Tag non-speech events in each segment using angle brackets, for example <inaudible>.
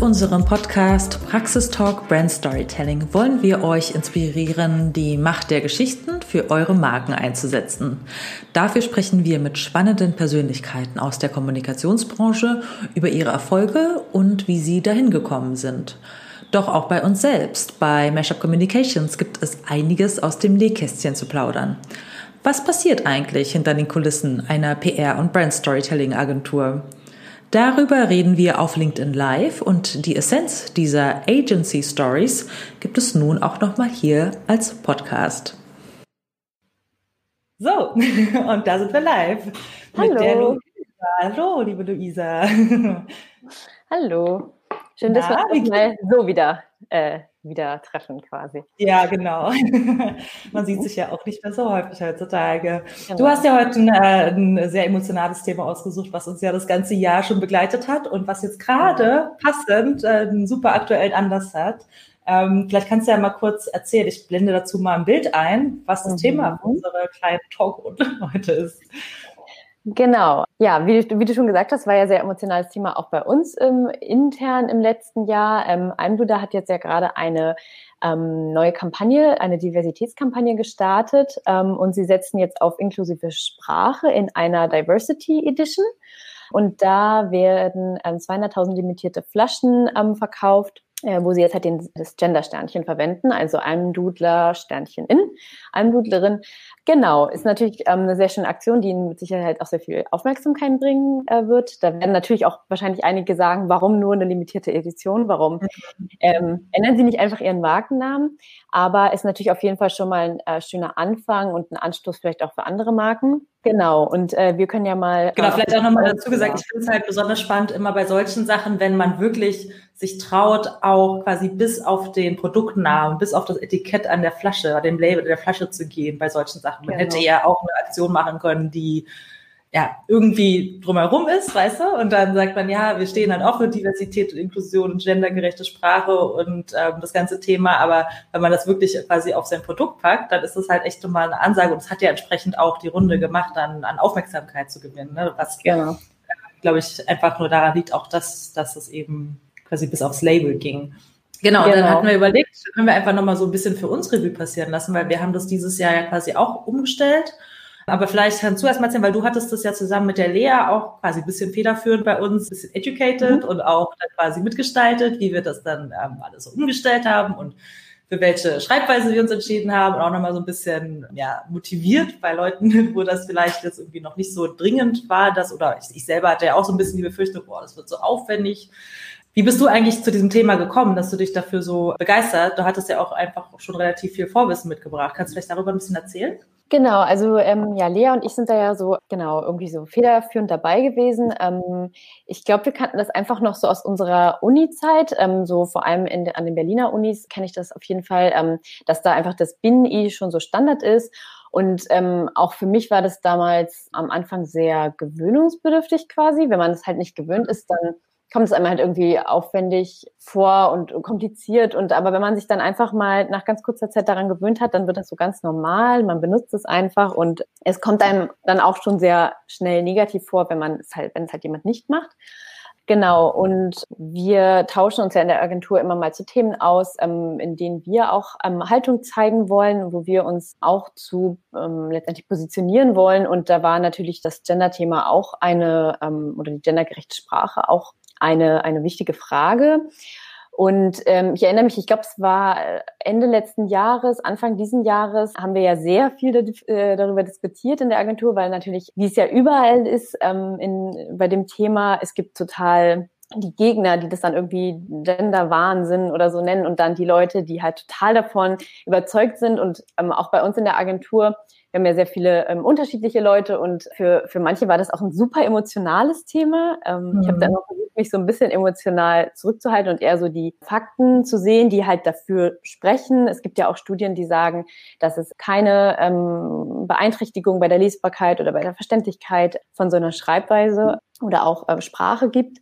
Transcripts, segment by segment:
Mit unserem Podcast Praxistalk Brand Storytelling wollen wir euch inspirieren, die Macht der Geschichten für eure Marken einzusetzen. Dafür sprechen wir mit spannenden Persönlichkeiten aus der Kommunikationsbranche über ihre Erfolge und wie sie dahin gekommen sind. Doch auch bei uns selbst, bei Mashup Communications, gibt es einiges aus dem Nähkästchen zu plaudern. Was passiert eigentlich hinter den Kulissen einer PR- und Brand Storytelling Agentur? Darüber reden wir auf LinkedIn Live und die Essenz dieser Agency Stories gibt es nun auch nochmal hier als Podcast. So, <laughs> und da sind wir live. Hallo. Mit der Luisa. Hallo, liebe Luisa. <laughs> Hallo. Schön, dass Na, wir uns mal so wieder äh, wieder treffen quasi. Ja, genau. <laughs> Man sieht sich ja auch nicht mehr so häufig heutzutage. Genau. Du hast ja heute ein, äh, ein, sehr emotionales Thema ausgesucht, was uns ja das ganze Jahr schon begleitet hat und was jetzt gerade passend äh, einen super aktuellen Anlass hat. Ähm, vielleicht kannst du ja mal kurz erzählen, ich blende dazu mal ein Bild ein, was das mhm. Thema unserer kleinen Talkrunde <laughs> heute ist. Genau, ja, wie, wie, du schon gesagt hast, war ja sehr emotionales Thema auch bei uns ähm, intern im letzten Jahr. Ähm, Almduda hat jetzt ja gerade eine ähm, neue Kampagne, eine Diversitätskampagne gestartet ähm, und sie setzen jetzt auf inklusive Sprache in einer Diversity Edition. Und da werden ähm, 200.000 limitierte Flaschen ähm, verkauft äh, wo sie jetzt halt den, das Gender-Sternchen verwenden, also Almdudler, Sternchen in, Almdudlerin. Genau, ist natürlich ähm, eine sehr schöne Aktion, die mit Sicherheit auch sehr viel Aufmerksamkeit bringen äh, wird. Da werden natürlich auch wahrscheinlich einige sagen, warum nur eine limitierte Edition, warum ähm, ändern sie nicht einfach ihren Markennamen? Aber ist natürlich auf jeden Fall schon mal ein äh, schöner Anfang und ein Anstoß vielleicht auch für andere Marken. Genau, und äh, wir können ja mal. Genau, vielleicht auch nochmal dazu gesagt, ich finde es halt besonders spannend immer bei solchen Sachen, wenn man wirklich sich traut, auch quasi bis auf den Produktnamen, bis auf das Etikett an der Flasche, dem Label der Flasche zu gehen bei solchen Sachen. Man genau. hätte ja auch eine Aktion machen können, die ja, irgendwie drumherum ist, weißt du? Und dann sagt man, ja, wir stehen halt auch für Diversität und Inklusion und gendergerechte Sprache und ähm, das ganze Thema. Aber wenn man das wirklich quasi auf sein Produkt packt, dann ist das halt echt mal eine Ansage. Und es hat ja entsprechend auch die Runde gemacht, dann an Aufmerksamkeit zu gewinnen. Ne? Was, genau. glaube ich, einfach nur daran liegt, auch dass, dass es eben quasi bis aufs Label ging. Genau, genau. dann hatten wir überlegt, können wir einfach nochmal so ein bisschen für uns Revue passieren lassen, weil wir haben das dieses Jahr ja quasi auch umgestellt aber vielleicht kannst du erst mal erzählen, weil du hattest das ja zusammen mit der Lea auch quasi ein bisschen federführend bei uns, ein bisschen educated mhm. und auch dann quasi mitgestaltet, wie wir das dann ähm, alles so umgestellt haben und für welche Schreibweise wir uns entschieden haben und auch nochmal so ein bisschen ja, motiviert bei Leuten, <laughs> wo das vielleicht jetzt irgendwie noch nicht so dringend war, dass, oder ich, ich selber hatte ja auch so ein bisschen die Befürchtung, boah, das wird so aufwendig. Wie bist du eigentlich zu diesem Thema gekommen, dass du dich dafür so begeistert? Du hattest ja auch einfach schon relativ viel Vorwissen mitgebracht. Kannst du vielleicht darüber ein bisschen erzählen? Genau, also ähm, ja, Lea und ich sind da ja so, genau, irgendwie so federführend dabei gewesen. Ähm, ich glaube, wir kannten das einfach noch so aus unserer Uni-Zeit, ähm, so vor allem in, an den Berliner Unis kenne ich das auf jeden Fall, ähm, dass da einfach das Bin-I schon so Standard ist. Und ähm, auch für mich war das damals am Anfang sehr gewöhnungsbedürftig quasi. Wenn man es halt nicht gewöhnt ist, dann kommt es einem halt irgendwie aufwendig vor und kompliziert. Und aber wenn man sich dann einfach mal nach ganz kurzer Zeit daran gewöhnt hat, dann wird das so ganz normal. Man benutzt es einfach und es kommt einem dann auch schon sehr schnell negativ vor, wenn man es halt, wenn es halt jemand nicht macht. Genau, und wir tauschen uns ja in der Agentur immer mal zu Themen aus, ähm, in denen wir auch ähm, Haltung zeigen wollen, wo wir uns auch zu ähm, letztendlich positionieren wollen. Und da war natürlich das Gender-Thema auch eine, ähm, oder die gendergerechte Sprache auch eine, eine wichtige Frage. Und ähm, ich erinnere mich, ich glaube, es war äh, Ende letzten Jahres, Anfang diesen Jahres, haben wir ja sehr viel äh, darüber diskutiert in der Agentur, weil natürlich, wie es ja überall ist, ähm, in, bei dem Thema, es gibt total die Gegner, die das dann irgendwie Gender-Wahnsinn oder so nennen und dann die Leute, die halt total davon überzeugt sind und ähm, auch bei uns in der Agentur wir haben ja sehr viele ähm, unterschiedliche Leute und für, für manche war das auch ein super emotionales Thema. Ähm, mhm. Ich habe dann noch versucht, mich so ein bisschen emotional zurückzuhalten und eher so die Fakten zu sehen, die halt dafür sprechen. Es gibt ja auch Studien, die sagen, dass es keine ähm, Beeinträchtigung bei der Lesbarkeit oder bei der Verständlichkeit von so einer Schreibweise oder auch äh, Sprache gibt.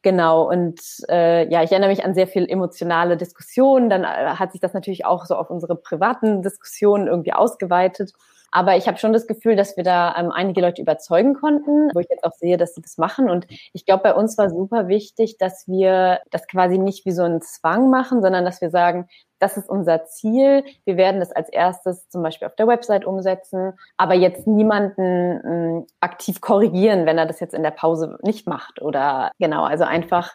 Genau, und äh, ja, ich erinnere mich an sehr viel emotionale Diskussionen. Dann äh, hat sich das natürlich auch so auf unsere privaten Diskussionen irgendwie ausgeweitet. Aber ich habe schon das Gefühl, dass wir da ähm, einige Leute überzeugen konnten, wo ich jetzt auch sehe, dass sie das machen. Und ich glaube, bei uns war super wichtig, dass wir das quasi nicht wie so einen Zwang machen, sondern dass wir sagen, das ist unser Ziel. Wir werden das als erstes zum Beispiel auf der Website umsetzen, aber jetzt niemanden äh, aktiv korrigieren, wenn er das jetzt in der Pause nicht macht oder genau, also einfach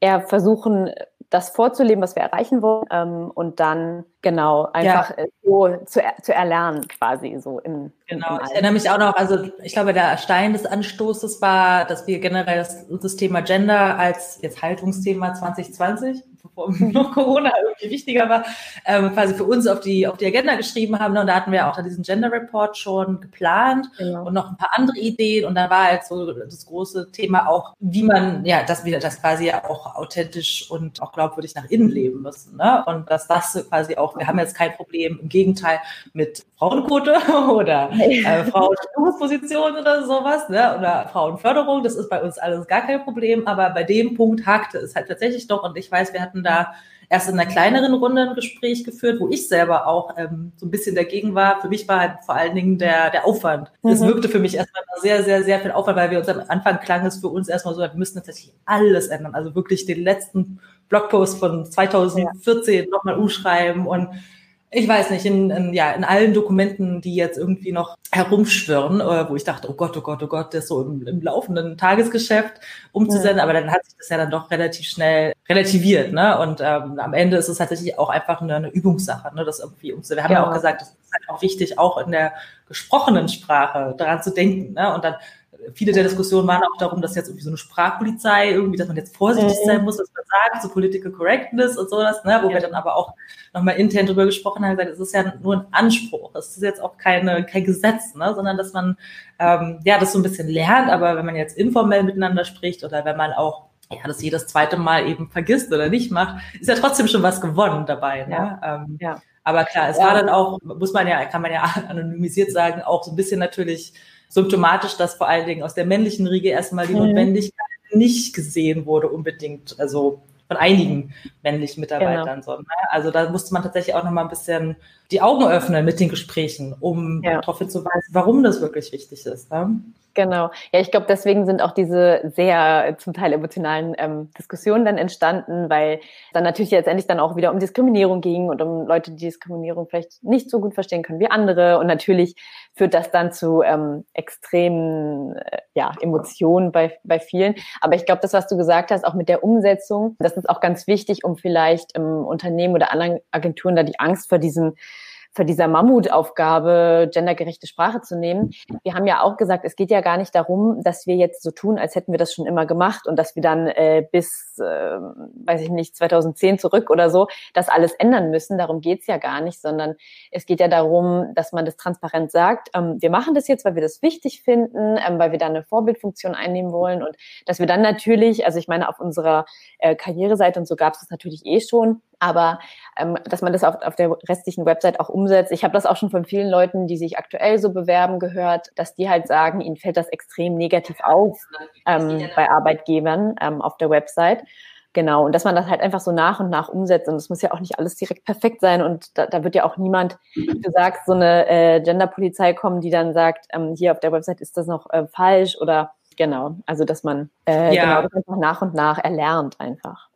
eher versuchen, das vorzuleben, was wir erreichen wollen ähm, und dann genau einfach ja. Äh, so zu, zu erlernen quasi so im genau im ich erinnere mich auch noch also ich glaube der Stein des Anstoßes war dass wir generell das, das Thema Gender als jetzt Haltungsthema 2020 bevor <laughs> noch Corona irgendwie wichtiger war, ähm, quasi für uns auf die, auf die Agenda geschrieben haben. Und da hatten wir auch diesen Gender Report schon geplant genau. und noch ein paar andere Ideen. Und da war halt so das große Thema auch, wie man, ja, das wieder, das quasi auch authentisch und auch glaubwürdig nach innen leben müssen. Ne? Und dass das quasi auch, wir haben jetzt kein Problem, im Gegenteil, mit Frauenquote <laughs> oder äh, Frauenposition oder sowas, ne? oder Frauenförderung. Das ist bei uns alles gar kein Problem. Aber bei dem Punkt hakte es halt tatsächlich doch. Und ich weiß, wir hatten da erst in einer kleineren Runde ein Gespräch geführt, wo ich selber auch ähm, so ein bisschen dagegen war. Für mich war halt vor allen Dingen der, der Aufwand. Es mhm. wirkte für mich erstmal sehr, sehr, sehr viel Aufwand, weil wir uns am Anfang klang es für uns erstmal so, wir müssen tatsächlich alles ändern. Also wirklich den letzten Blogpost von 2014 ja. nochmal umschreiben und ich weiß nicht, in, in, ja, in allen Dokumenten, die jetzt irgendwie noch herumschwirren, äh, wo ich dachte, oh Gott, oh Gott, oh Gott, das so im, im laufenden Tagesgeschäft umzusenden, ja. aber dann hat sich das ja dann doch relativ schnell relativiert, ne? Und ähm, am Ende ist es tatsächlich auch einfach eine, eine Übungssache, ne? Das irgendwie umzusenden. Wir haben ja. ja auch gesagt, das ist halt auch wichtig, auch in der gesprochenen Sprache daran zu denken, ne? Und dann viele der Diskussionen waren auch darum, dass jetzt irgendwie so eine Sprachpolizei irgendwie, dass man jetzt vorsichtig mhm. sein muss, was man sagt, so Political Correctness und sowas, ne, wo ja. wir dann aber auch nochmal intern drüber gesprochen haben, gesagt, es ist ja nur ein Anspruch, es ist jetzt auch keine, kein Gesetz, ne, sondern dass man ähm, ja das so ein bisschen lernt, aber wenn man jetzt informell miteinander spricht oder wenn man auch ja, das jedes zweite Mal eben vergisst oder nicht macht, ist ja trotzdem schon was gewonnen dabei. Ne? Ja. Ähm, ja. Aber klar, es war dann auch, muss man ja, kann man ja <laughs> anonymisiert sagen, auch so ein bisschen natürlich symptomatisch, dass vor allen Dingen aus der männlichen Riege erstmal die mhm. Notwendigkeit nicht gesehen wurde unbedingt, also von einigen männlichen Mitarbeitern. Genau. So, ne? Also da musste man tatsächlich auch noch mal ein bisschen die Augen öffnen mit den Gesprächen, um ja. darauf hinzuweisen, warum das wirklich wichtig ist. Ne? Genau. Ja, ich glaube, deswegen sind auch diese sehr zum Teil emotionalen ähm, Diskussionen dann entstanden, weil dann natürlich letztendlich dann auch wieder um Diskriminierung ging und um Leute, die Diskriminierung vielleicht nicht so gut verstehen können wie andere. Und natürlich führt das dann zu ähm, extremen äh, ja, Emotionen bei, bei vielen. Aber ich glaube, das, was du gesagt hast, auch mit der Umsetzung, das ist auch ganz wichtig, um vielleicht im Unternehmen oder anderen Agenturen da die Angst vor diesem für dieser Mammutaufgabe gendergerechte Sprache zu nehmen. Wir haben ja auch gesagt, es geht ja gar nicht darum, dass wir jetzt so tun, als hätten wir das schon immer gemacht und dass wir dann äh, bis, äh, weiß ich nicht, 2010 zurück oder so, das alles ändern müssen. Darum geht's ja gar nicht, sondern es geht ja darum, dass man das transparent sagt. Ähm, wir machen das jetzt, weil wir das wichtig finden, ähm, weil wir da eine Vorbildfunktion einnehmen wollen und dass wir dann natürlich, also ich meine, auf unserer äh, Karriereseite und so gab es das natürlich eh schon, aber ähm, dass man das auf, auf der restlichen Website auch umsetzt. Ich habe das auch schon von vielen Leuten, die sich aktuell so bewerben, gehört, dass die halt sagen, ihnen fällt das extrem negativ auf ähm, bei Arbeitgebern ähm, auf der Website. Genau, und dass man das halt einfach so nach und nach umsetzt. Und es muss ja auch nicht alles direkt perfekt sein. Und da, da wird ja auch niemand, wie du sagst, so eine äh, Genderpolizei kommen, die dann sagt, ähm, hier auf der Website ist das noch äh, falsch oder genau. Also dass man äh, ja. genau das einfach nach und nach erlernt einfach.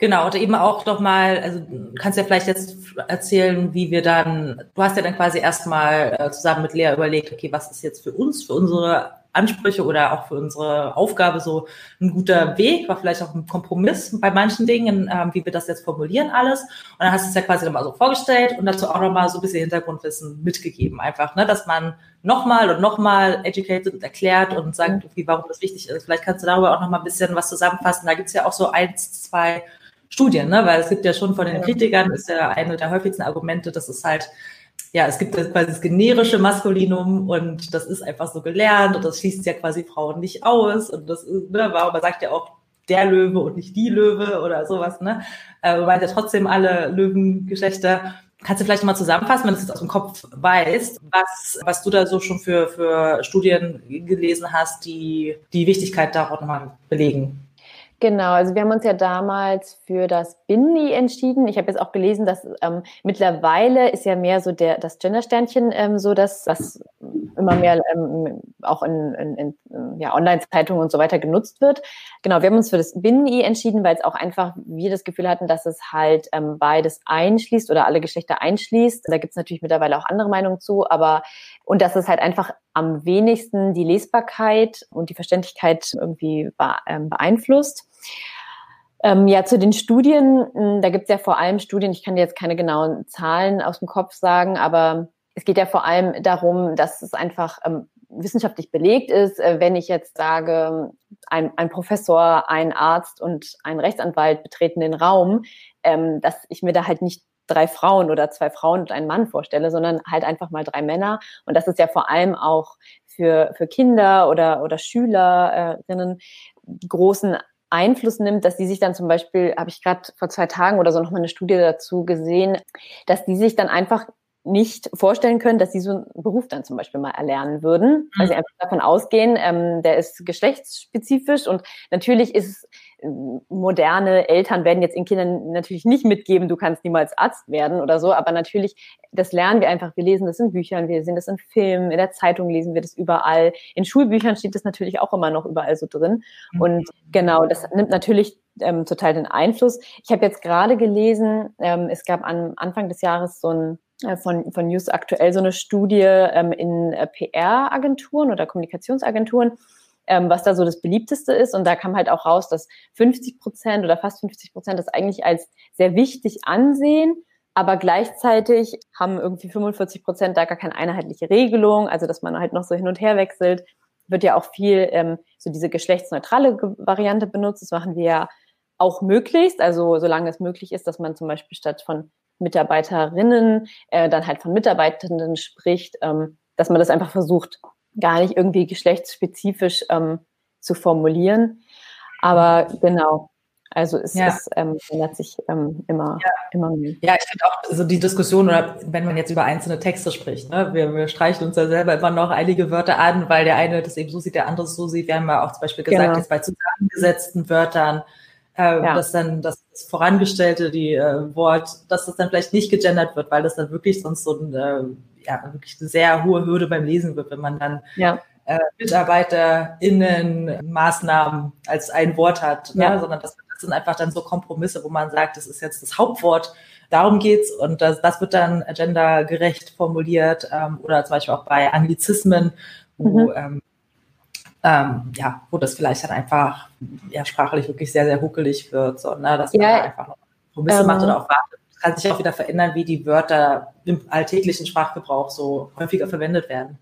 Genau, und eben auch noch mal, also kannst ja vielleicht jetzt erzählen, wie wir dann, du hast ja dann quasi erstmal äh, zusammen mit Lea überlegt, okay, was ist jetzt für uns, für unsere Ansprüche oder auch für unsere Aufgabe so ein guter Weg, war vielleicht auch ein Kompromiss bei manchen Dingen, ähm, wie wir das jetzt formulieren alles. Und dann hast du es ja quasi nochmal so vorgestellt und dazu auch nochmal so ein bisschen Hintergrundwissen mitgegeben, einfach, ne, dass man nochmal und nochmal educated und erklärt und sagt, okay, warum das wichtig ist. Vielleicht kannst du darüber auch nochmal ein bisschen was zusammenfassen. Da gibt's ja auch so eins, zwei Studien, ne? weil es gibt ja schon von den Kritikern, ist ja eine der häufigsten Argumente, dass es halt, ja, es gibt quasi das generische Maskulinum und das ist einfach so gelernt und das schließt ja quasi Frauen nicht aus und das ist, ne, warum man sagt ja auch der Löwe und nicht die Löwe oder sowas, ne? Äh, wobei ja trotzdem alle Löwengeschlechter Kannst du vielleicht mal zusammenfassen, wenn du es aus dem Kopf weißt, was, was du da so schon für, für Studien gelesen hast, die die Wichtigkeit darauf nochmal belegen? Genau, also wir haben uns ja damals für das Bindi entschieden. Ich habe jetzt auch gelesen, dass ähm, mittlerweile ist ja mehr so der das Gendersternchen ähm, so, dass das immer mehr ähm, auch in, in, in ja, Online-Zeitungen und so weiter genutzt wird. Genau, wir haben uns für das Bindi entschieden, weil es auch einfach wir das Gefühl hatten, dass es halt ähm, beides einschließt oder alle Geschlechter einschließt. Da gibt es natürlich mittlerweile auch andere Meinungen zu, aber und dass es halt einfach am wenigsten die Lesbarkeit und die Verständlichkeit irgendwie ähm, beeinflusst. Ähm, ja, zu den Studien, hm, da gibt es ja vor allem Studien, ich kann dir jetzt keine genauen Zahlen aus dem Kopf sagen, aber es geht ja vor allem darum, dass es einfach ähm, wissenschaftlich belegt ist, äh, wenn ich jetzt sage, ein, ein, Professor, ein Arzt und ein Rechtsanwalt betreten den Raum, ähm, dass ich mir da halt nicht drei Frauen oder zwei Frauen und einen Mann vorstelle, sondern halt einfach mal drei Männer. Und das ist ja vor allem auch für, für Kinder oder, oder Schülerinnen großen Einfluss nimmt, dass die sich dann zum Beispiel, habe ich gerade vor zwei Tagen oder so nochmal eine Studie dazu gesehen, dass die sich dann einfach nicht vorstellen können, dass sie so einen Beruf dann zum Beispiel mal erlernen würden, weil sie mhm. einfach davon ausgehen, ähm, der ist geschlechtsspezifisch und natürlich ist moderne Eltern werden jetzt ihren Kindern natürlich nicht mitgeben, du kannst niemals Arzt werden oder so, aber natürlich, das lernen wir einfach. Wir lesen das in Büchern, wir sehen das in Filmen, in der Zeitung lesen wir das überall. In Schulbüchern steht das natürlich auch immer noch überall so drin. Mhm. Und genau, das nimmt natürlich ähm, total den Einfluss. Ich habe jetzt gerade gelesen, ähm, es gab am Anfang des Jahres so ein äh, von, von News aktuell so eine Studie ähm, in äh, PR-Agenturen oder Kommunikationsagenturen, ähm, was da so das beliebteste ist. Und da kam halt auch raus, dass 50 Prozent oder fast 50 Prozent das eigentlich als sehr wichtig ansehen. Aber gleichzeitig haben irgendwie 45 Prozent da gar keine einheitliche Regelung, also dass man halt noch so hin und her wechselt. Wird ja auch viel ähm, so diese geschlechtsneutrale Variante benutzt. Das machen wir ja auch möglichst, also solange es möglich ist, dass man zum Beispiel statt von Mitarbeiterinnen äh, dann halt von Mitarbeitenden spricht, ähm, dass man das einfach versucht gar nicht irgendwie geschlechtsspezifisch ähm, zu formulieren. Aber genau, also es, ja. es ähm, ändert sich ähm, immer, ja. immer mehr. Ja, ich finde auch so die Diskussion, oder wenn man jetzt über einzelne Texte spricht, ne, wir, wir streichen uns ja selber immer noch einige Wörter an, weil der eine das eben so sieht, der andere so sieht. Wir haben ja auch zum Beispiel gesagt, genau. jetzt bei zusammengesetzten Wörtern, äh, ja. dass dann das, vorangestellte, die äh, Wort, dass das dann vielleicht nicht gegendert wird, weil das dann wirklich sonst so ein äh, ja, wirklich eine sehr hohe Hürde beim Lesen wird, wenn man dann ja. äh, MitarbeiterInnen Maßnahmen als ein Wort hat, ne? ja. sondern das, das, sind einfach dann so Kompromisse, wo man sagt, das ist jetzt das Hauptwort, darum geht's und das, das wird dann gendergerecht formuliert ähm, oder zum Beispiel auch bei Anglizismen, wo mhm. ähm, ähm, ja, wo das vielleicht dann einfach ja, sprachlich wirklich sehr, sehr huckelig wird, so, ne, dass man ja, da einfach Kompromisse ähm, macht oder auch wartet kann sich auch wieder verändern, wie die Wörter im alltäglichen Sprachgebrauch so häufiger verwendet werden.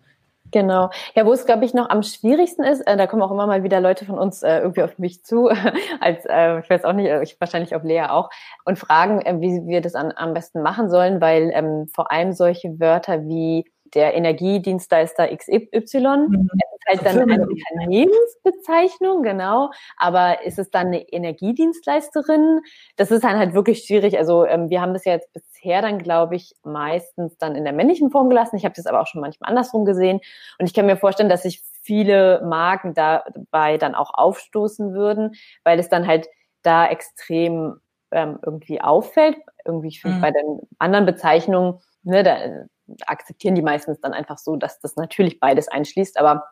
Genau. Ja, wo es, glaube ich, noch am schwierigsten ist, äh, da kommen auch immer mal wieder Leute von uns äh, irgendwie auf mich zu, <laughs> als, äh, ich weiß auch nicht, ich, wahrscheinlich auf Lea auch, und fragen, äh, wie wir das an, am besten machen sollen, weil ähm, vor allem solche Wörter wie der Energiedienstleister XY. Mhm. Halt dann eine Unternehmensbezeichnung, genau. Aber ist es dann eine Energiedienstleisterin? Das ist dann halt wirklich schwierig. Also ähm, wir haben das ja jetzt bisher dann, glaube ich, meistens dann in der männlichen Form gelassen. Ich habe das aber auch schon manchmal andersrum gesehen. Und ich kann mir vorstellen, dass sich viele Marken dabei dann auch aufstoßen würden, weil es dann halt da extrem ähm, irgendwie auffällt. Irgendwie, ich finde, mhm. bei den anderen Bezeichnungen, ne, da, akzeptieren die meistens dann einfach so, dass das natürlich beides einschließt, aber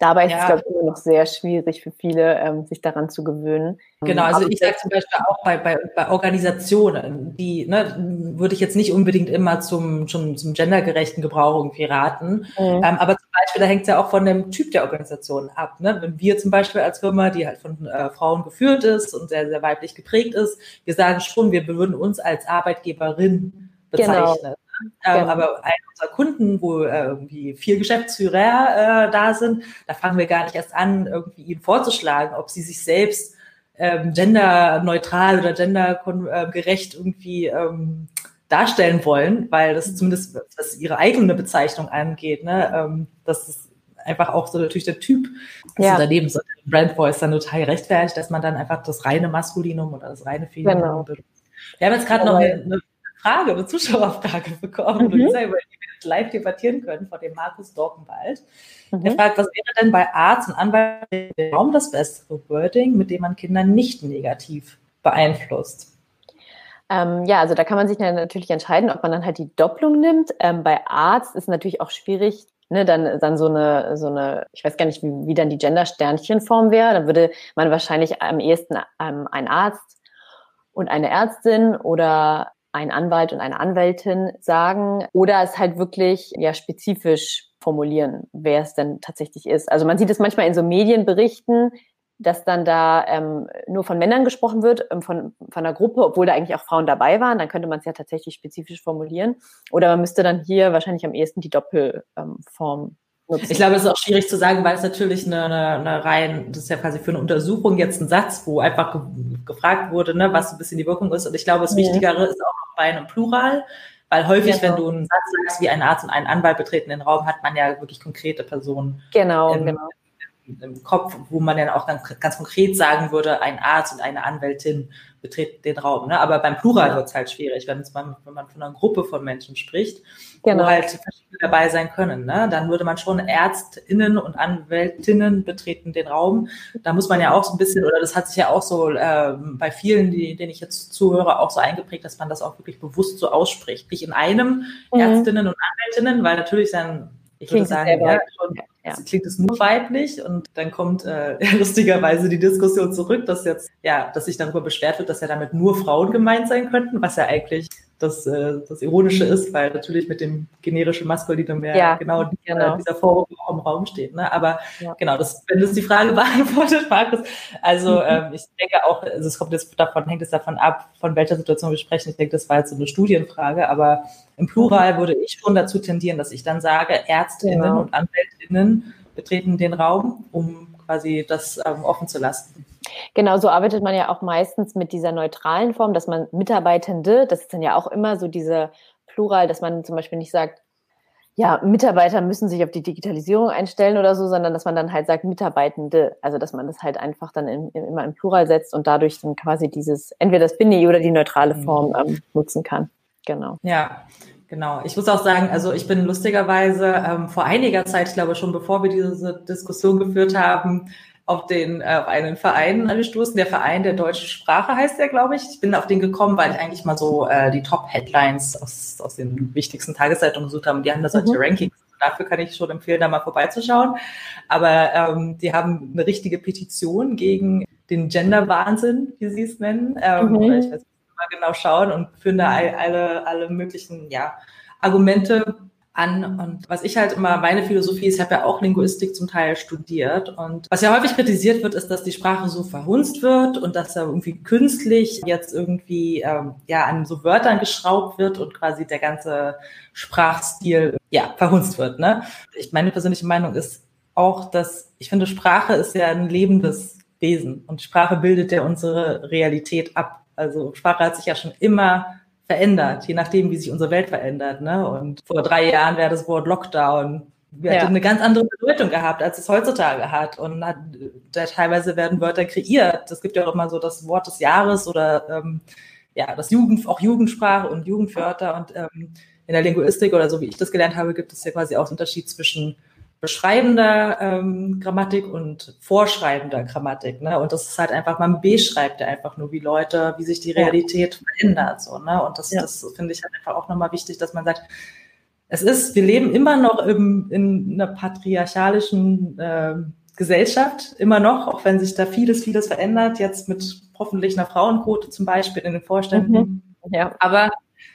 Dabei ist ja. es, glaube ich, immer noch sehr schwierig für viele, ähm, sich daran zu gewöhnen. Genau, also ich sage zum Beispiel auch bei, bei, bei Organisationen, die ne, würde ich jetzt nicht unbedingt immer zum, zum, zum gendergerechten Gebrauch irgendwie raten. Mhm. Ähm, aber zum Beispiel, da hängt es ja auch von dem Typ der Organisation ab. Ne? Wenn wir zum Beispiel als Firma, die halt von äh, Frauen geführt ist und sehr, sehr weiblich geprägt ist, wir sagen schon, wir würden uns als Arbeitgeberin genau. bezeichnen. Genau. Ähm, genau. Aber einer unserer Kunden, wo äh, irgendwie vier Geschäftsführer äh, da sind, da fangen wir gar nicht erst an, irgendwie ihnen vorzuschlagen, ob sie sich selbst ähm, genderneutral oder gendergerecht irgendwie ähm, darstellen wollen, weil das mhm. zumindest, was ihre eigene Bezeichnung angeht, ne, ähm, das ist einfach auch so natürlich der Typ des ja. Unternehmens und Brand Voice dann total rechtfertigt, dass man dann einfach das reine Maskulinum oder das reine Femininum genau. benutzt. Wir haben jetzt gerade noch eine, eine Frage, eine Zuschauerfrage bekommen. Mhm. Und live debattieren können vor dem Markus Dorkenwald. Mhm. Er fragt, was wäre denn bei Arzt und Anwalt Raum das bessere Wording, mit dem man Kinder nicht negativ beeinflusst? Ähm, ja, also da kann man sich dann natürlich entscheiden, ob man dann halt die Doppelung nimmt. Ähm, bei Arzt ist natürlich auch schwierig, ne, dann, dann so eine, so eine, ich weiß gar nicht, wie, wie dann die Gender-Sternchenform wäre. Dann würde man wahrscheinlich am ehesten ähm, ein Arzt und eine Ärztin oder ein Anwalt und eine Anwältin sagen oder es halt wirklich ja spezifisch formulieren, wer es denn tatsächlich ist. Also man sieht es manchmal in so Medienberichten, dass dann da ähm, nur von Männern gesprochen wird, ähm, von, von einer Gruppe, obwohl da eigentlich auch Frauen dabei waren, dann könnte man es ja tatsächlich spezifisch formulieren. Oder man müsste dann hier wahrscheinlich am ehesten die Doppelform nutzen. Ich glaube, es ist auch schwierig zu sagen, weil es natürlich eine, eine, eine rein, das ist ja quasi für eine Untersuchung jetzt ein Satz, wo einfach ge gefragt wurde, ne, was so ein bisschen die Wirkung ist. Und ich glaube, das Wichtigere ist auch bei einem Plural, weil häufig, genau. wenn du einen Satz sagst, wie ein Arzt und ein Anwalt betreten den Raum, hat man ja wirklich konkrete Personen. Genau, im, genau im Kopf, wo man dann auch ganz, ganz konkret sagen würde, ein Arzt und eine Anwältin betreten den Raum. Ne? Aber beim Plural wird es halt schwierig, wenn, man, wenn man von einer Gruppe von Menschen spricht, genau. wo halt verschiedene dabei sein können. Ne? Dann würde man schon ÄrztInnen und Anwältinnen betreten den Raum. Da muss man ja auch so ein bisschen, oder das hat sich ja auch so äh, bei vielen, die, denen ich jetzt zuhöre, auch so eingeprägt, dass man das auch wirklich bewusst so ausspricht. Nicht in einem mhm. Ärztinnen und Anwältinnen, weil natürlich dann ich würde sagen, ja, schon, ja. klingt es nur weiblich und dann kommt äh, <laughs> lustigerweise die Diskussion zurück, dass jetzt, ja, dass sich darüber beschwert wird, dass ja damit nur Frauen gemeint sein könnten, was ja eigentlich das, äh, das Ironische ist, weil natürlich mit dem generischen Maskulinum ja, ja genau, genau. dieser Vorwurf auch im Raum steht. Ne? Aber ja. genau, das, wenn das die Frage <laughs> beantwortet, Markus, also mhm. ähm, ich denke auch, also es kommt jetzt davon, hängt es davon ab, von welcher Situation wir sprechen. Ich denke, das war jetzt so eine Studienfrage, aber im Plural würde ich schon dazu tendieren, dass ich dann sage, Ärztinnen genau. und Anwältinnen betreten den Raum, um quasi das ähm, offen zu lassen. Genau, so arbeitet man ja auch meistens mit dieser neutralen Form, dass man Mitarbeitende, das ist dann ja auch immer so diese Plural, dass man zum Beispiel nicht sagt, ja, Mitarbeiter müssen sich auf die Digitalisierung einstellen oder so, sondern dass man dann halt sagt Mitarbeitende, also dass man das halt einfach dann in, in, immer im Plural setzt und dadurch dann quasi dieses, entweder das Bindery oder die neutrale Form ähm, nutzen kann. Genau. Ja, Genau. Ich muss auch sagen, also ich bin lustigerweise ähm, vor einiger Zeit, ich glaube schon bevor wir diese Diskussion geführt haben, auf den äh, auf einen Verein angestoßen. Der Verein der deutschen Sprache heißt der, glaube ich. Ich bin auf den gekommen, weil ich eigentlich mal so äh, die Top-Headlines aus, aus den wichtigsten Tageszeitungen gesucht habe. Die haben da solche mhm. Rankings. Dafür kann ich schon empfehlen, da mal vorbeizuschauen. Aber ähm, die haben eine richtige Petition gegen den Gender-Wahnsinn, wie sie es nennen. Ähm, mhm. Ich weiß mal genau schauen und führen da alle, alle möglichen ja, Argumente an. Und was ich halt immer, meine Philosophie ist, ich habe ja auch Linguistik zum Teil studiert. Und was ja häufig kritisiert wird, ist, dass die Sprache so verhunzt wird und dass da irgendwie künstlich jetzt irgendwie ähm, ja an so Wörtern geschraubt wird und quasi der ganze Sprachstil ja verhunzt wird. Ne? Ich meine persönliche Meinung ist auch, dass ich finde, Sprache ist ja ein lebendes Wesen und Sprache bildet ja unsere Realität ab. Also Sprache hat sich ja schon immer verändert, je nachdem, wie sich unsere Welt verändert. Ne? Und vor drei Jahren wäre das Wort Lockdown ja. hat eine ganz andere Bedeutung gehabt, als es heutzutage hat. Und hat, da teilweise werden Wörter kreiert. Es gibt ja auch immer so das Wort des Jahres oder ähm, ja, das Jugend, auch Jugendsprache und Jugendwörter. Und ähm, in der Linguistik oder so wie ich das gelernt habe, gibt es ja quasi auch einen Unterschied zwischen beschreibender ähm, Grammatik und vorschreibender Grammatik. Ne? Und das ist halt einfach, man beschreibt ja einfach nur, wie Leute, wie sich die Realität verändert. So, ne? Und das, ja. das finde ich halt einfach auch nochmal wichtig, dass man sagt, es ist, wir leben immer noch im, in einer patriarchalischen äh, Gesellschaft, immer noch, auch wenn sich da vieles, vieles verändert, jetzt mit hoffentlich einer Frauenquote zum Beispiel in den Vorständen. Mhm. Ja. Aber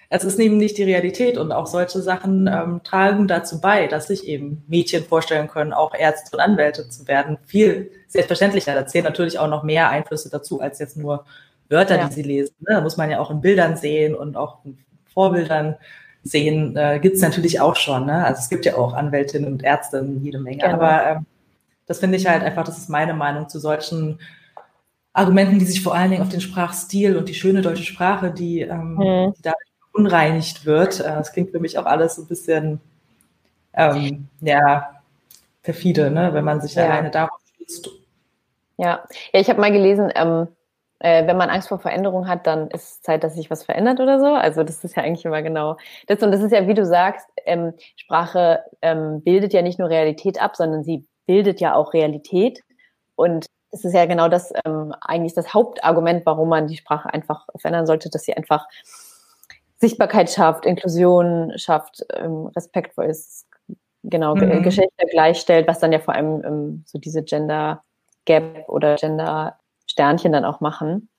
es ist eben nicht die Realität und auch solche Sachen ähm, tragen dazu bei, dass sich eben Mädchen vorstellen können, auch Ärzte und Anwälte zu werden. Viel selbstverständlicher. Da zählen natürlich auch noch mehr Einflüsse dazu als jetzt nur Wörter, ja. die sie lesen. Ne? Da muss man ja auch in Bildern sehen und auch in Vorbildern sehen. Äh, gibt es natürlich auch schon. Ne? Also es gibt ja auch Anwältinnen und Ärzte jede Menge. Genau. Aber ähm, das finde ich halt einfach, das ist meine Meinung zu solchen Argumenten, die sich vor allen Dingen auf den Sprachstil und die schöne deutsche Sprache, die, ähm, mhm. die dadurch verunreinigt wird. Äh, das klingt für mich auch alles so ein bisschen, ähm, ja, perfide, ne? wenn man sich ja. alleine darauf stützt. Ja, ja ich habe mal gelesen, ähm, äh, wenn man Angst vor Veränderung hat, dann ist es Zeit, dass sich was verändert oder so. Also das ist ja eigentlich immer genau das. Und das ist ja, wie du sagst, ähm, Sprache ähm, bildet ja nicht nur Realität ab, sondern sie bildet ja auch Realität. Und es ist ja genau das ähm, eigentlich das Hauptargument, warum man die Sprache einfach verändern sollte, dass sie einfach Sichtbarkeit schafft, Inklusion schafft, ähm, respektvoll ist, genau, mhm. Geschlechter gleichstellt, was dann ja vor allem ähm, so diese Gender Gap oder Gender Sternchen dann auch machen.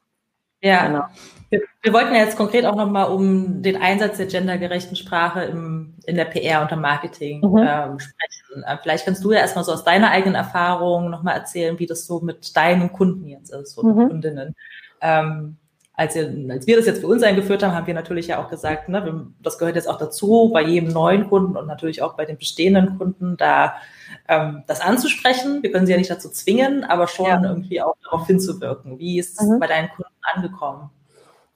Ja, genau. wir, wir, wollten ja jetzt konkret auch nochmal um den Einsatz der gendergerechten Sprache im, in der PR und im Marketing mhm. ähm, sprechen. Äh, vielleicht kannst du ja erstmal so aus deiner eigenen Erfahrung nochmal erzählen, wie das so mit deinen Kunden jetzt ist, so mhm. Kundinnen. Ähm, als, wir, als wir das jetzt für uns eingeführt haben, haben wir natürlich ja auch gesagt, ne, das gehört jetzt auch dazu, bei jedem neuen Kunden und natürlich auch bei den bestehenden Kunden, da ähm, das anzusprechen. Wir können sie ja nicht dazu zwingen, aber schon ja. irgendwie auch darauf hinzuwirken. Wie ist es mhm. bei deinen Kunden angekommen?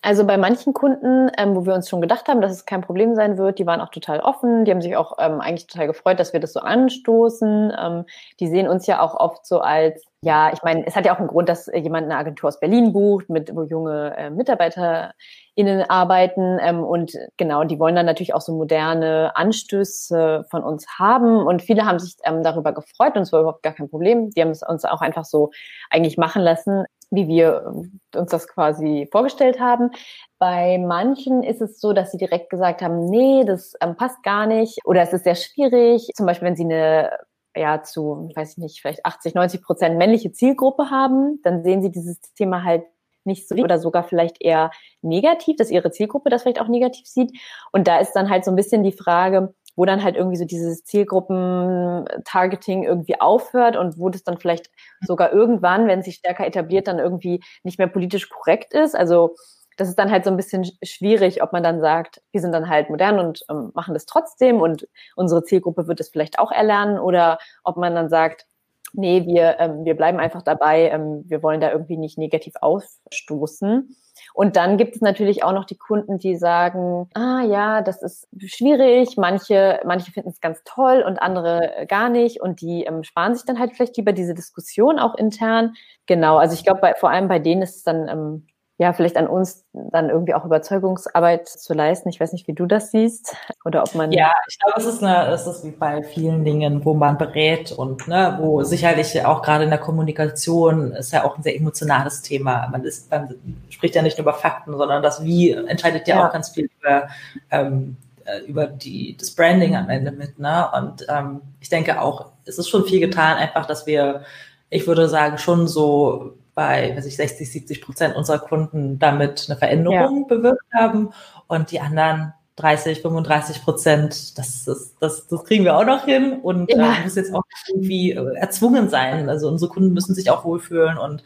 Also bei manchen Kunden, ähm, wo wir uns schon gedacht haben, dass es kein Problem sein wird, die waren auch total offen, die haben sich auch ähm, eigentlich total gefreut, dass wir das so anstoßen. Ähm, die sehen uns ja auch oft so als, ja, ich meine, es hat ja auch einen Grund, dass jemand eine Agentur aus Berlin bucht, mit wo junge äh, MitarbeiterInnen arbeiten. Ähm, und genau, die wollen dann natürlich auch so moderne Anstöße von uns haben. Und viele haben sich ähm, darüber gefreut und es war überhaupt gar kein Problem. Die haben es uns auch einfach so eigentlich machen lassen wie wir uns das quasi vorgestellt haben. Bei manchen ist es so, dass sie direkt gesagt haben, nee, das ähm, passt gar nicht oder es ist sehr schwierig. Zum Beispiel, wenn sie eine ja zu, weiß ich nicht, vielleicht 80, 90 Prozent männliche Zielgruppe haben, dann sehen sie dieses Thema halt nicht so oder sogar vielleicht eher negativ, dass ihre Zielgruppe das vielleicht auch negativ sieht. Und da ist dann halt so ein bisschen die Frage, wo dann halt irgendwie so dieses Zielgruppen-Targeting irgendwie aufhört und wo das dann vielleicht sogar irgendwann, wenn sich stärker etabliert, dann irgendwie nicht mehr politisch korrekt ist. Also das ist dann halt so ein bisschen schwierig, ob man dann sagt, wir sind dann halt modern und ähm, machen das trotzdem und unsere Zielgruppe wird es vielleicht auch erlernen oder ob man dann sagt, nee, wir, ähm, wir bleiben einfach dabei, ähm, wir wollen da irgendwie nicht negativ ausstoßen. Und dann gibt es natürlich auch noch die Kunden, die sagen, ah ja, das ist schwierig, manche, manche finden es ganz toll und andere gar nicht und die ähm, sparen sich dann halt vielleicht lieber diese Diskussion auch intern. Genau, also ich glaube, vor allem bei denen ist es dann ähm, ja, vielleicht an uns dann irgendwie auch Überzeugungsarbeit zu leisten. Ich weiß nicht, wie du das siehst oder ob man. Ja, ich glaube, es ist eine, es ist wie bei vielen Dingen, wo man berät und ne, wo sicherlich auch gerade in der Kommunikation ist ja auch ein sehr emotionales Thema. Man ist, man spricht ja nicht nur über Fakten, sondern das Wie entscheidet ja, ja. auch ganz viel über, ähm, äh, über die, das Branding am Ende mit, ne? Und ähm, ich denke auch, es ist schon viel getan, einfach, dass wir, ich würde sagen, schon so bei weiß ich, 60, 70 Prozent unserer Kunden damit eine Veränderung ja. bewirkt haben und die anderen 30, 35 Prozent, das, das, das, das kriegen wir auch noch hin und ja. äh, muss jetzt auch irgendwie äh, erzwungen sein. Also unsere Kunden müssen sich auch wohlfühlen und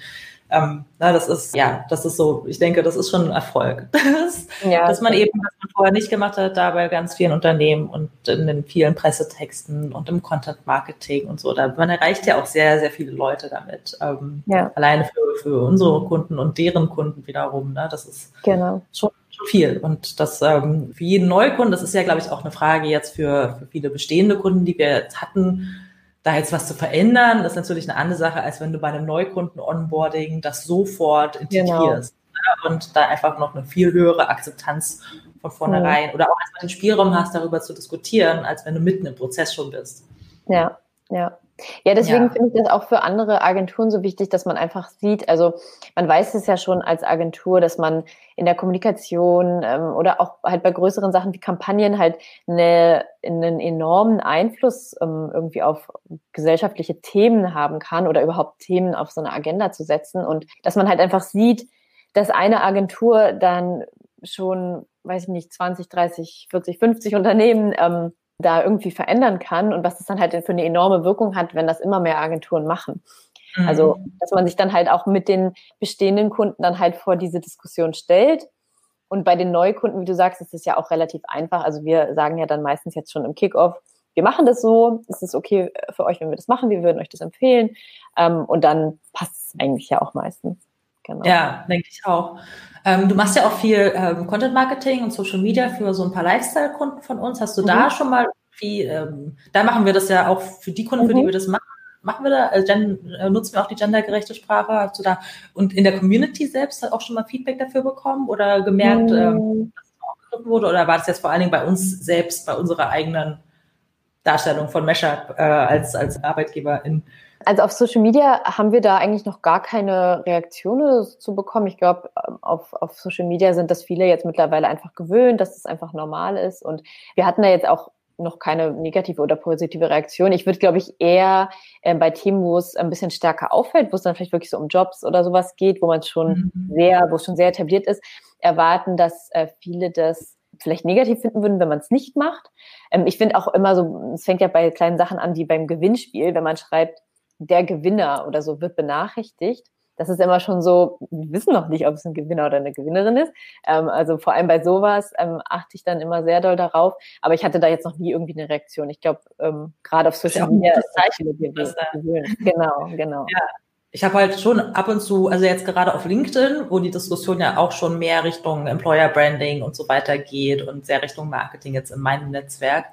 ähm, na, das ist, ja, das ist so, ich denke, das ist schon ein Erfolg. <laughs> Das, ja, dass man eben, was man vorher nicht gemacht hat, da bei ganz vielen Unternehmen und in den vielen Pressetexten und im Content Marketing und so, da man erreicht ja auch sehr, sehr viele Leute damit. Ähm, ja. Alleine für, für unsere Kunden und deren Kunden wiederum. Ne? Das ist genau. schon viel. Und das ähm, für jeden Neukunden, das ist ja, glaube ich, auch eine Frage jetzt für, für viele bestehende Kunden, die wir jetzt hatten, da jetzt was zu verändern, ist natürlich eine andere Sache, als wenn du bei einem Neukunden-Onboarding das sofort integrierst genau. und da einfach noch eine viel höhere Akzeptanz von vornherein mhm. oder auch erstmal den Spielraum hast, darüber zu diskutieren, als wenn du mitten im Prozess schon bist. Ja, ja. Ja, deswegen ja. finde ich das auch für andere Agenturen so wichtig, dass man einfach sieht, also man weiß es ja schon als Agentur, dass man in der Kommunikation ähm, oder auch halt bei größeren Sachen wie Kampagnen halt eine, einen enormen Einfluss ähm, irgendwie auf gesellschaftliche Themen haben kann oder überhaupt Themen auf so eine Agenda zu setzen und dass man halt einfach sieht, dass eine Agentur dann schon, weiß ich nicht, 20, 30, 40, 50 Unternehmen ähm, da irgendwie verändern kann und was das dann halt für eine enorme Wirkung hat, wenn das immer mehr Agenturen machen. Mhm. Also, dass man sich dann halt auch mit den bestehenden Kunden dann halt vor diese Diskussion stellt. Und bei den Neukunden, wie du sagst, ist es ja auch relativ einfach. Also wir sagen ja dann meistens jetzt schon im Kickoff, wir machen das so, ist es okay für euch, wenn wir das machen, wir würden euch das empfehlen. Ähm, und dann passt es eigentlich ja auch meistens. Genau. Ja, denke ich auch. Ähm, du machst ja auch viel ähm, Content Marketing und Social Media für so ein paar Lifestyle-Kunden von uns. Hast du mhm. da schon mal wie, ähm, da machen wir das ja auch für die Kunden, mhm. für die mhm. wir das machen, machen wir da, also gen, nutzen wir auch die gendergerechte Sprache? Hast du da und in der Community selbst auch schon mal Feedback dafür bekommen oder gemerkt, mhm. ähm, dass es aufgegriffen wurde? Oder war das jetzt vor allen Dingen bei uns selbst, bei unserer eigenen Darstellung von Meshup äh, als, als Arbeitgeberin? Also auf Social Media haben wir da eigentlich noch gar keine Reaktionen zu bekommen. Ich glaube, ähm, auf, auf Social Media sind das viele jetzt mittlerweile einfach gewöhnt, dass es einfach normal ist. Und wir hatten da jetzt auch noch keine negative oder positive Reaktion. Ich würde, glaube ich, eher äh, bei Themen, wo es ein bisschen stärker auffällt, wo es dann vielleicht wirklich so um Jobs oder sowas geht, wo man schon mhm. sehr, wo es schon sehr etabliert ist, erwarten, dass äh, viele das vielleicht negativ finden würden, wenn man es nicht macht. Ähm, ich finde auch immer so, es fängt ja bei kleinen Sachen an, wie beim Gewinnspiel, wenn man schreibt, der Gewinner oder so wird benachrichtigt. Das ist immer schon so, wir wissen noch nicht, ob es ein Gewinner oder eine Gewinnerin ist. Ähm, also vor allem bei sowas ähm, achte ich dann immer sehr doll darauf. Aber ich hatte da jetzt noch nie irgendwie eine Reaktion. Ich glaube, ähm, gerade auf Social Media ist Zeichen gewöhnt. Genau, genau. Ja. Ich habe halt schon ab und zu, also jetzt gerade auf LinkedIn, wo die Diskussion ja auch schon mehr Richtung Employer Branding und so weiter geht und sehr Richtung Marketing jetzt in meinem Netzwerk.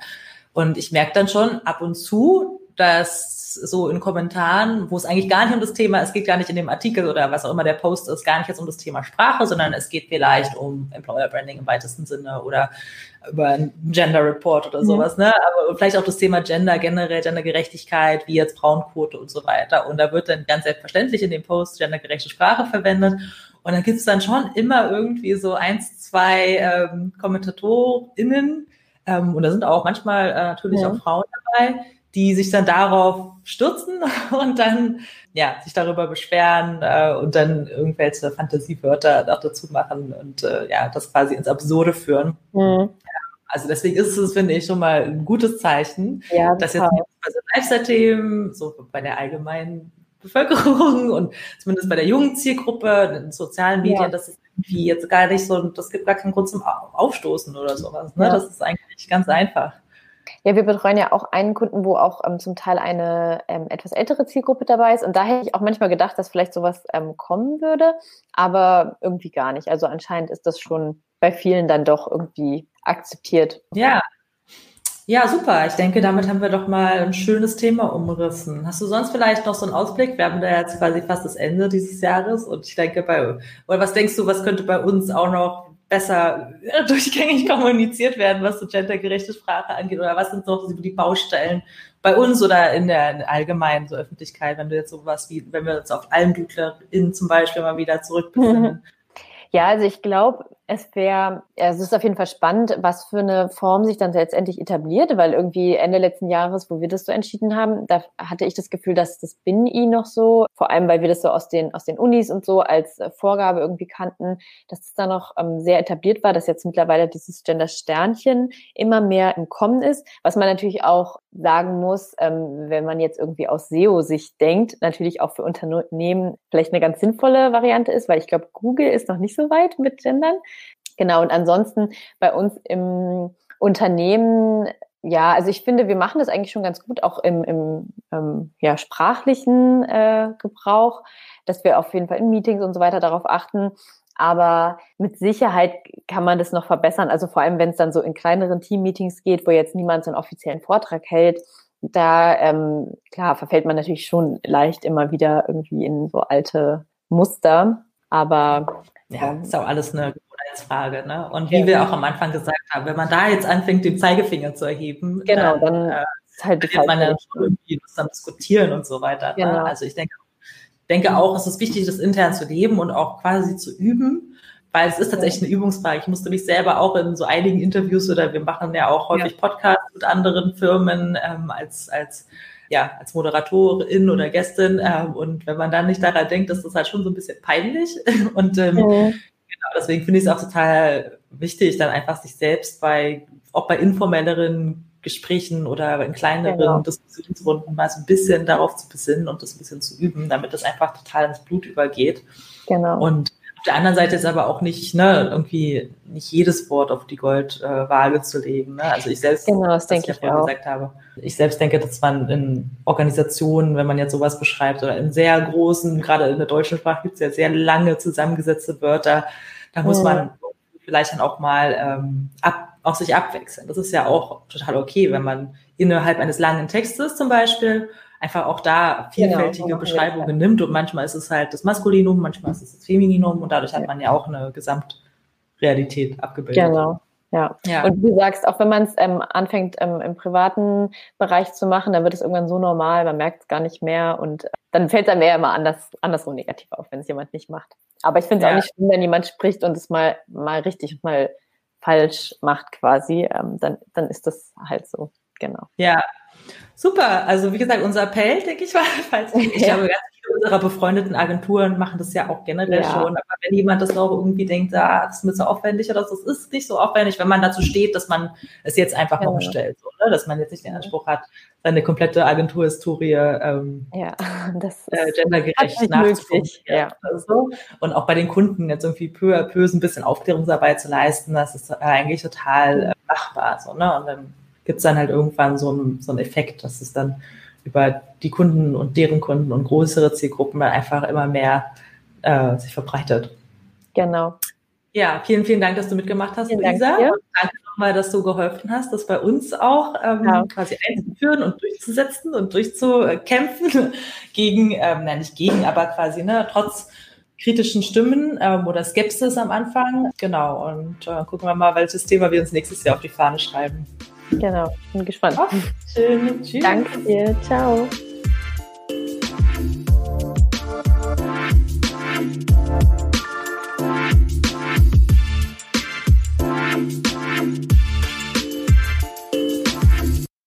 Und ich merke dann schon ab und zu, dass so in Kommentaren, wo es eigentlich gar nicht um das Thema, es geht gar nicht in dem Artikel oder was auch immer der Post ist, gar nicht jetzt um das Thema Sprache, sondern es geht vielleicht um Employer Branding im weitesten Sinne oder über ein Gender Report oder sowas, ja. ne? Aber vielleicht auch das Thema Gender generell, Gendergerechtigkeit, wie jetzt Frauenquote und so weiter. Und da wird dann ganz selbstverständlich in dem Post gendergerechte Sprache verwendet. Und dann gibt es dann schon immer irgendwie so eins, zwei ähm, KommentatorInnen, ähm, und da sind auch manchmal äh, natürlich ja. auch Frauen dabei, die sich dann darauf stürzen <laughs> und dann ja sich darüber beschweren äh, und dann irgendwelche Fantasiewörter noch dazu machen und äh, ja das quasi ins Absurde führen. Mhm. Also deswegen ist es, finde ich, schon mal ein gutes Zeichen, ja, dass jetzt bei so Lifestyle-Themen, so bei der allgemeinen Bevölkerung <laughs> und zumindest bei der jungen Zielgruppe, in sozialen Medien, ja. das ist irgendwie jetzt gar nicht so, das gibt gar keinen Grund zum Aufstoßen oder sowas. Ne? Ja. Das ist eigentlich ganz einfach. Ja, wir betreuen ja auch einen Kunden, wo auch ähm, zum Teil eine ähm, etwas ältere Zielgruppe dabei ist. Und da hätte ich auch manchmal gedacht, dass vielleicht sowas ähm, kommen würde, aber irgendwie gar nicht. Also anscheinend ist das schon bei vielen dann doch irgendwie akzeptiert. Ja. Ja, super. Ich denke, damit haben wir doch mal ein schönes Thema umrissen. Hast du sonst vielleicht noch so einen Ausblick? Wir haben da jetzt quasi fast das Ende dieses Jahres und ich denke bei, oder was denkst du, was könnte bei uns auch noch besser durchgängig kommuniziert werden, was so gendergerechte Sprache angeht? Oder was sind noch die Baustellen bei uns oder in der allgemeinen so Öffentlichkeit, wenn du jetzt sowas wie, wenn wir uns auf AlmdütlerInnen zum Beispiel mal wieder zurückbesinnen? Ja, also ich glaube, es wäre, also es ist auf jeden Fall spannend, was für eine Form sich dann letztendlich etabliert, weil irgendwie Ende letzten Jahres, wo wir das so entschieden haben, da hatte ich das Gefühl, dass das BIN-I noch so, vor allem weil wir das so aus den, aus den Unis und so als Vorgabe irgendwie kannten, dass es da noch ähm, sehr etabliert war, dass jetzt mittlerweile dieses Gender-Sternchen immer mehr im Kommen ist, was man natürlich auch sagen muss, ähm, wenn man jetzt irgendwie aus SEO-Sicht denkt, natürlich auch für Unternehmen vielleicht eine ganz sinnvolle Variante ist, weil ich glaube, Google ist noch nicht so weit mit Gendern. Genau, und ansonsten bei uns im Unternehmen, ja, also ich finde, wir machen das eigentlich schon ganz gut, auch im, im ähm, ja, sprachlichen äh, Gebrauch, dass wir auf jeden Fall in Meetings und so weiter darauf achten. Aber mit Sicherheit kann man das noch verbessern. Also vor allem, wenn es dann so in kleineren Team-Meetings geht, wo jetzt niemand so einen offiziellen Vortrag hält, da ähm, klar verfällt man natürlich schon leicht immer wieder irgendwie in so alte Muster. Aber ja, ist auch alles eine Gewohnheitsfrage. Ne? Und wie ja. wir auch am Anfang gesagt haben, wenn man da jetzt anfängt, den Zeigefinger zu erheben, genau, dann, dann äh, ist halt die man ja schon irgendwie was dann diskutieren und so weiter. Ne? Genau. Ne? Also ich denke, denke auch, es ist wichtig, das intern zu leben und auch quasi zu üben, weil es ist tatsächlich eine Übungsfrage. Ich musste mich selber auch in so einigen Interviews oder wir machen ja auch häufig ja. Podcasts mit anderen Firmen ähm, als, als ja, als Moderatorin oder Gästin. Ähm, und wenn man dann nicht daran denkt, ist das halt schon so ein bisschen peinlich. <laughs> Und ähm, mhm. Deswegen finde ich es auch total wichtig, dann einfach sich selbst bei, auch bei informelleren Gesprächen oder in kleineren genau. Diskussionsrunden mal so ein bisschen darauf zu besinnen und das ein bisschen zu üben, damit das einfach total ins Blut übergeht. Genau. Und auf der anderen Seite ist aber auch nicht, ne, irgendwie nicht jedes Wort auf die Goldwaage äh, zu legen. Ne? Also ich selbst, genau, das denke ich, ja gesagt habe, ich selbst denke, dass man in Organisationen, wenn man jetzt sowas beschreibt, oder in sehr großen, gerade in der deutschen Sprache gibt es ja sehr lange zusammengesetzte Wörter, da muss man vielleicht dann auch mal ähm, ab, auch sich abwechseln. Das ist ja auch total okay, wenn man innerhalb eines langen Textes zum Beispiel einfach auch da vielfältige genau, Beschreibungen nimmt. Und manchmal ist es halt das Maskulinum, manchmal ist es das Femininum und dadurch hat man ja auch eine Gesamtrealität abgebildet. Genau. Ja. ja. Und du sagst, auch wenn man es ähm, anfängt ähm, im privaten Bereich zu machen, dann wird es irgendwann so normal, man merkt es gar nicht mehr und äh, dann fällt es einem eher immer anders, andersrum negativ auf, wenn es jemand nicht macht. Aber ich finde es ja. auch nicht schlimm, wenn jemand spricht und es mal, mal richtig und mal falsch macht quasi, ähm, dann, dann ist das halt so, genau. Ja, super. Also wie gesagt, unser Appell, denke ich mal, <laughs> falls <laughs> ich ja. glaube, ganz unserer befreundeten Agenturen machen das ja auch generell ja. schon. Aber wenn jemand das noch irgendwie denkt, ah, das ist mir so aufwendig oder das ist nicht so aufwendig, wenn man dazu steht, dass man es jetzt einfach ja. umstellt, so, ne? dass man jetzt nicht den Anspruch hat, seine komplette Agenturhistorie ähm, ja, <laughs> das äh, gendergerecht nachzuvollziehen. Ja. Also, und auch bei den Kunden jetzt irgendwie peu à peu so ein bisschen Aufklärungsarbeit zu leisten, das ist eigentlich total äh, machbar. So, ne? Und dann gibt es dann halt irgendwann so einen, so einen Effekt, dass es dann über die Kunden und deren Kunden und größere Zielgruppen dann einfach immer mehr äh, sich verbreitet. Genau. Ja, vielen, vielen Dank, dass du mitgemacht hast, vielen Lisa. Dank danke nochmal, dass du geholfen hast, das bei uns auch ähm, ja. quasi einzuführen und durchzusetzen und durchzukämpfen <laughs> gegen, ähm, nein, nicht gegen, aber quasi, ne, trotz kritischen Stimmen ähm, oder Skepsis am Anfang. Genau. Und äh, gucken wir mal, welches Thema wir uns nächstes Jahr auf die Fahne schreiben. Genau, bin gespannt. Oh, schön. Tschüss. Danke dir. Ciao. Thank